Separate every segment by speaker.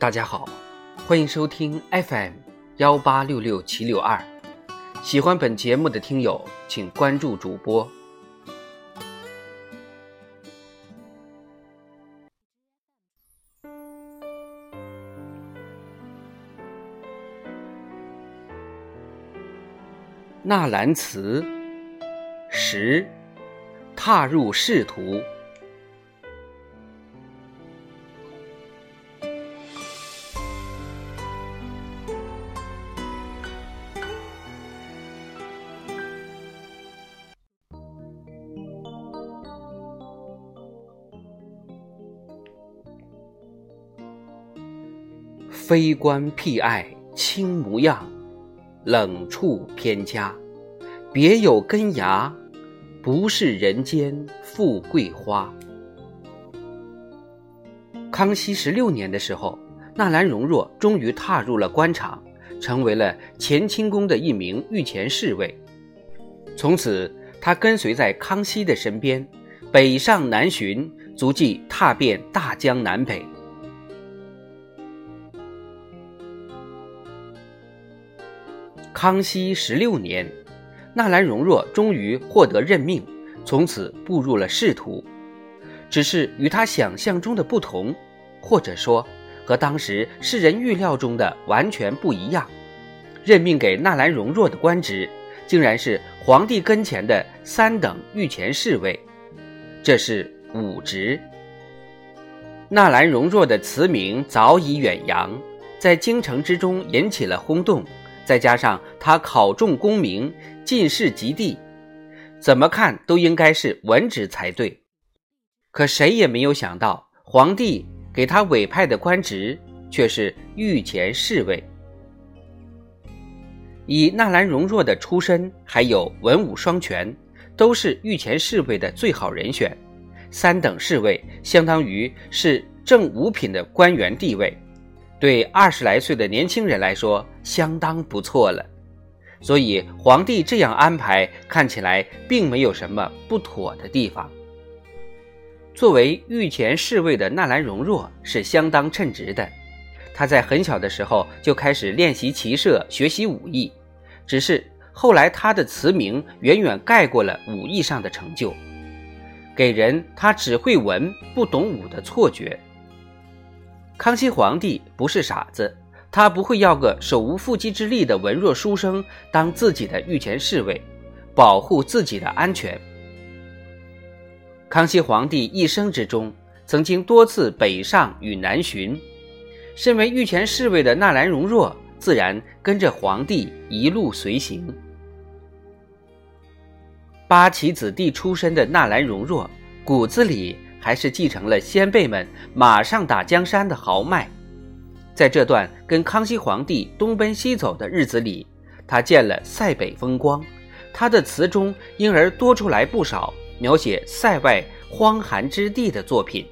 Speaker 1: 大家好，欢迎收听 FM 幺八六六七六二。喜欢本节目的听友，请关注主播。纳兰词十，踏入仕途。非官僻爱轻模样，冷处偏家，别有根芽，不是人间富贵花。康熙十六年的时候，纳兰容若终于踏入了官场，成为了乾清宫的一名御前侍卫。从此，他跟随在康熙的身边，北上南巡，足迹踏遍大江南北。康熙十六年，纳兰容若终于获得任命，从此步入了仕途。只是与他想象中的不同，或者说和当时世人预料中的完全不一样。任命给纳兰容若的官职，竟然是皇帝跟前的三等御前侍卫，这是武职。纳兰容若的词名早已远扬，在京城之中引起了轰动。再加上他考中功名，进士及第，怎么看都应该是文职才对。可谁也没有想到，皇帝给他委派的官职却是御前侍卫。以纳兰容若的出身，还有文武双全，都是御前侍卫的最好人选。三等侍卫相当于是正五品的官员地位。对二十来岁的年轻人来说，相当不错了，所以皇帝这样安排看起来并没有什么不妥的地方。作为御前侍卫的纳兰容若是相当称职的，他在很小的时候就开始练习骑射、学习武艺，只是后来他的词名远远盖过了武艺上的成就，给人他只会文不懂武的错觉。康熙皇帝不是傻子，他不会要个手无缚鸡之力的文弱书生当自己的御前侍卫，保护自己的安全。康熙皇帝一生之中，曾经多次北上与南巡，身为御前侍卫的纳兰容若自然跟着皇帝一路随行。八旗子弟出身的纳兰容若，骨子里。还是继承了先辈们马上打江山的豪迈，在这段跟康熙皇帝东奔西走的日子里，他见了塞北风光，他的词中因而多出来不少描写塞外荒寒之地的作品。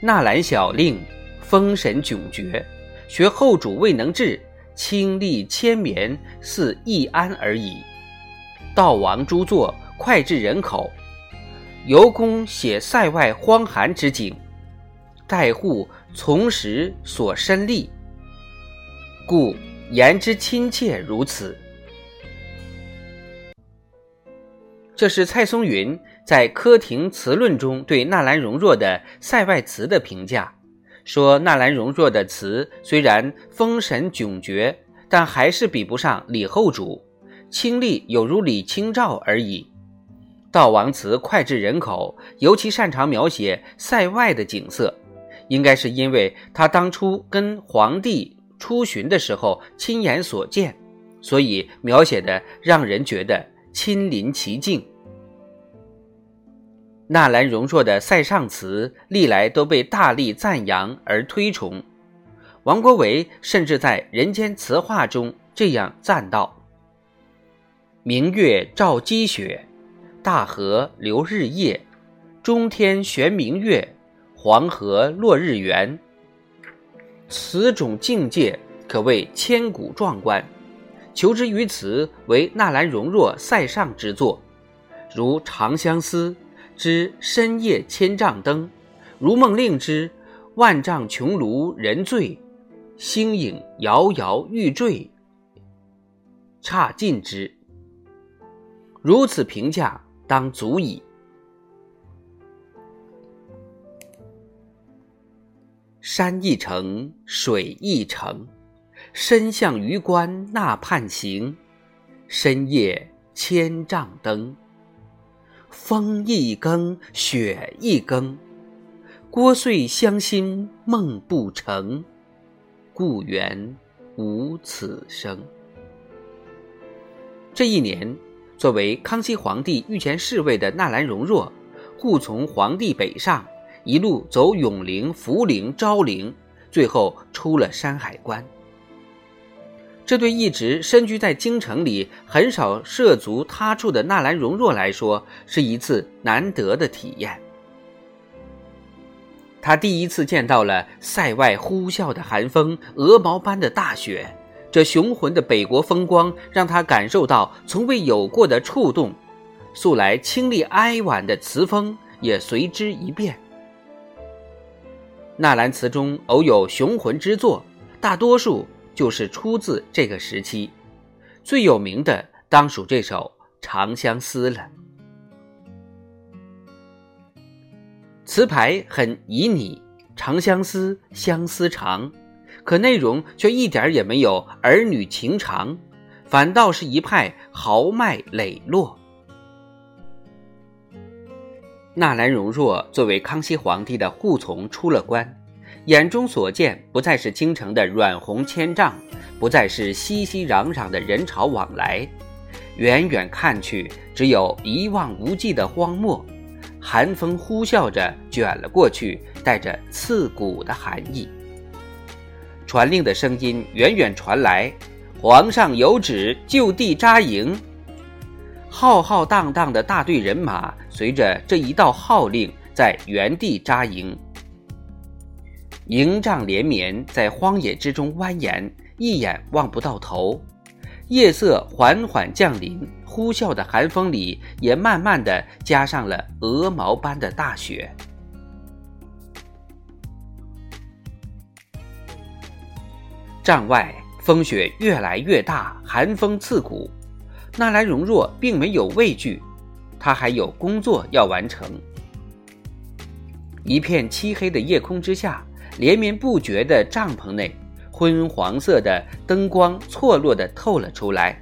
Speaker 1: 纳兰小令风神迥绝，学后主未能至，清丽千绵似易安而已。悼亡诸作。脍炙人口，尤公写塞外荒寒之景，待户从时所身利，故言之亲切如此。这是蔡松云在《科亭词论》中对纳兰容若的塞外词的评价，说纳兰容若的词虽然风神迥绝，但还是比不上李后主，清丽有如李清照而已。悼亡词脍炙人口，尤其擅长描写塞外的景色，应该是因为他当初跟皇帝出巡的时候亲眼所见，所以描写的让人觉得亲临其境。纳兰容若的塞上词历来都被大力赞扬而推崇，王国维甚至在《人间词话》中这样赞道：“明月照积雪。”大河流日夜，中天悬明月，黄河落日圆。此种境界可谓千古壮观。求之于此，为纳兰容若塞上之作，如《长相思》之“深夜千丈灯”，如梦令之，万丈穹庐人醉，星影摇摇欲坠，差尽之。如此评价，当足矣。山一程，水一程，身向榆关那畔行。深夜千丈灯，风一更，雪一更。聒碎乡心梦不成，故园无此声。这一年，作为康熙皇帝御前侍卫的纳兰容若，护从皇帝北上，一路走永陵、福陵、昭陵，最后出了山海关。这对一直身居在京城里、很少涉足他处的纳兰容若来说，是一次难得的体验。他第一次见到了塞外呼啸的寒风、鹅毛般的大雪，这雄浑的北国风光让他感受到从未有过的触动，素来清丽哀婉的词风也随之一变。纳兰词中偶有雄浑之作，大多数就是出自这个时期，最有名的当属这首《长相思》了。词牌很旖旎，长相思，相思长，可内容却一点也没有儿女情长，反倒是一派豪迈磊落。纳兰容若作为康熙皇帝的护从出了关，眼中所见不再是京城的软红千丈，不再是熙熙攘攘的人潮往来，远远看去，只有一望无际的荒漠。寒风呼啸着卷了过去，带着刺骨的寒意。传令的声音远远传来：“皇上有旨，就地扎营。”浩浩荡荡的大队人马随着这一道号令，在原地扎营。营帐连绵，在荒野之中蜿蜒，一眼望不到头。夜色缓缓降临。呼啸的寒风里，也慢慢的加上了鹅毛般的大雪。帐外风雪越来越大，寒风刺骨。纳兰容若并没有畏惧，他还有工作要完成。一片漆黑的夜空之下，连绵不绝的帐篷内，昏黄色的灯光错落的透了出来。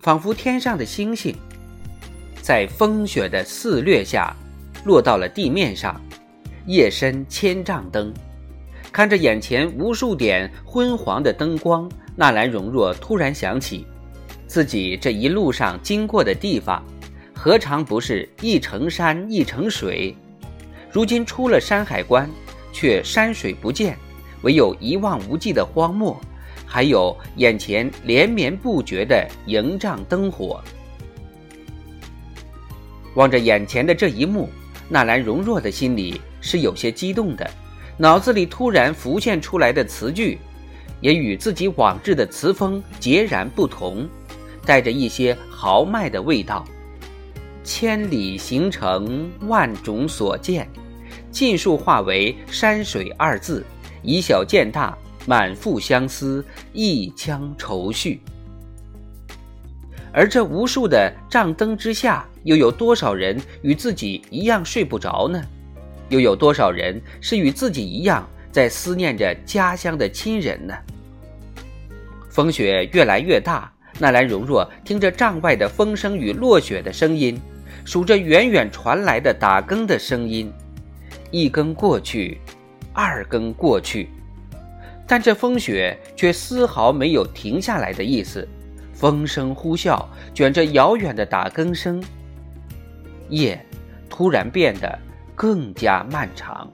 Speaker 1: 仿佛天上的星星，在风雪的肆虐下，落到了地面上。夜深千丈灯，看着眼前无数点昏黄的灯光，纳兰容若突然想起，自己这一路上经过的地方，何尝不是一程山一程水？如今出了山海关，却山水不见，唯有一望无际的荒漠。还有眼前连绵不绝的营帐灯火，望着眼前的这一幕，纳兰容若的心里是有些激动的，脑子里突然浮现出来的词句，也与自己往日的词风截然不同，带着一些豪迈的味道。千里行程万种所见，尽数化为山水二字，以小见大。满腹相思，一腔愁绪。而这无数的帐灯之下，又有多少人与自己一样睡不着呢？又有多少人是与自己一样在思念着家乡的亲人呢？风雪越来越大，纳兰容若听着帐外的风声与落雪的声音，数着远远传来的打更的声音，一更过去，二更过去。但这风雪却丝毫没有停下来的意思，风声呼啸，卷着遥远的打更声。夜突然变得更加漫长，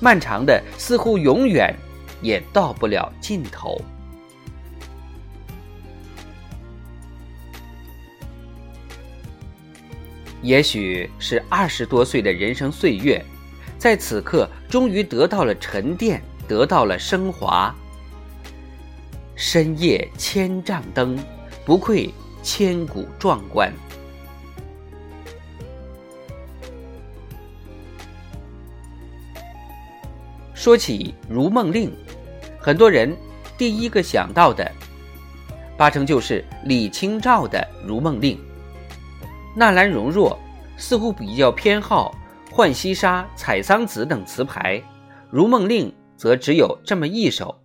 Speaker 1: 漫长的似乎永远也到不了尽头。也许是二十多岁的人生岁月，在此刻终于得到了沉淀。得到了升华。深夜千丈灯，不愧千古壮观。说起《如梦令》，很多人第一个想到的，八成就是李清照的《如梦令》。纳兰容若似乎比较偏好《浣溪沙》《采桑子》等词牌，《如梦令》则只有这么一首。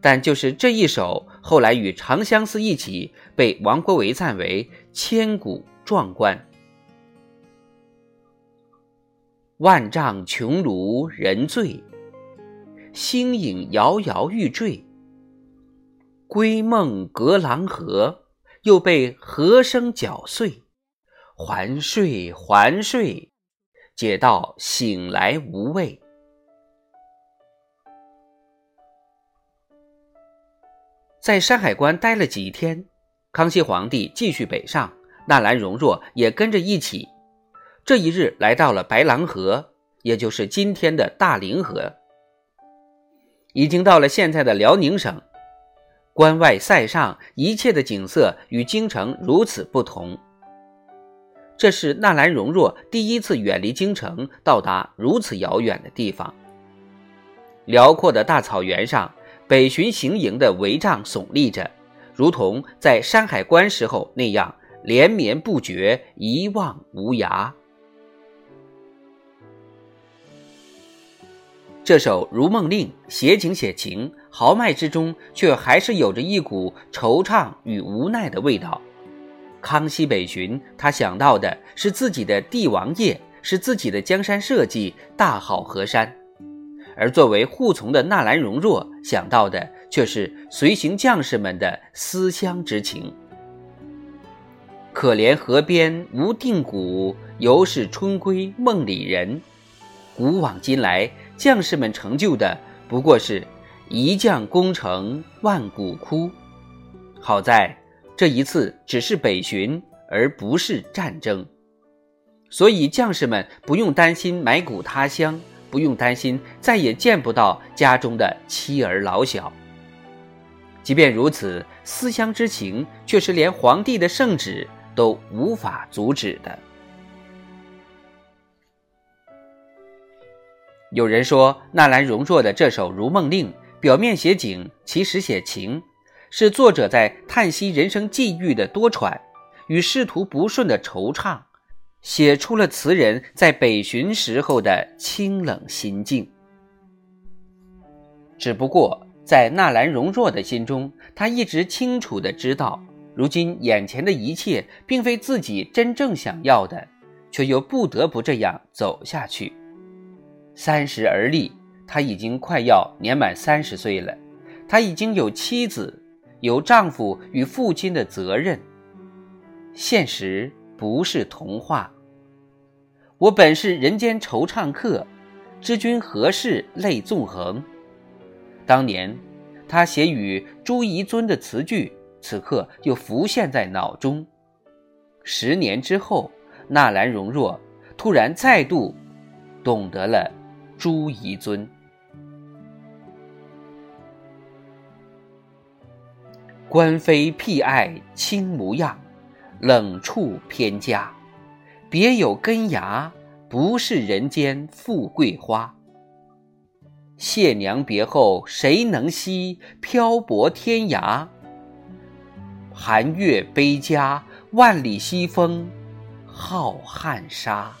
Speaker 1: 但就是这一首，后来与《长相思》一起被王国维赞为千古壮观。万丈穹庐人醉，星影摇摇欲坠。归梦隔廊河，又被河声搅碎。还睡还睡，解到醒来无味。在山海关待了几天，康熙皇帝继续北上，纳兰容若也跟着一起。这一日来到了白狼河，也就是今天的大凌河，已经到了现在的辽宁省。关外塞上一切的景色与京城如此不同。这是纳兰容若第一次远离京城，到达如此遥远的地方。辽阔的大草原上。北巡行营的帷帐耸立着，如同在山海关时候那样连绵不绝，一望无涯。这首《如梦令》写景写情，豪迈之中却还是有着一股惆怅与无奈的味道。康熙北巡，他想到的是自己的帝王业，是自己的江山社稷，大好河山。而作为护从的纳兰容若想到的却是随行将士们的思乡之情。可怜河边无定谷，犹是春归梦里人。古往今来，将士们成就的不过是一将功成万骨枯。好在这一次只是北巡，而不是战争，所以将士们不用担心埋骨他乡。不用担心再也见不到家中的妻儿老小。即便如此，思乡之情却是连皇帝的圣旨都无法阻止的。有人说，纳兰容若的这首《如梦令》表面写景，其实写情，是作者在叹息人生际遇的多舛与仕途不顺的惆怅。写出了词人在北巡时候的清冷心境。只不过在纳兰容若的心中，他一直清楚的知道，如今眼前的一切并非自己真正想要的，却又不得不这样走下去。三十而立，他已经快要年满三十岁了，他已经有妻子，有丈夫与父亲的责任。现实。不是童话。我本是人间惆怅客，知君何事泪纵横。当年他写与朱彝尊的词句，此刻又浮现在脑中。十年之后，纳兰容若突然再度懂得了朱彝尊。官非僻爱卿模样。冷处偏家，别有根芽，不是人间富贵花。谢娘别后谁能惜？漂泊天涯，寒月悲家，万里西风，浩瀚沙。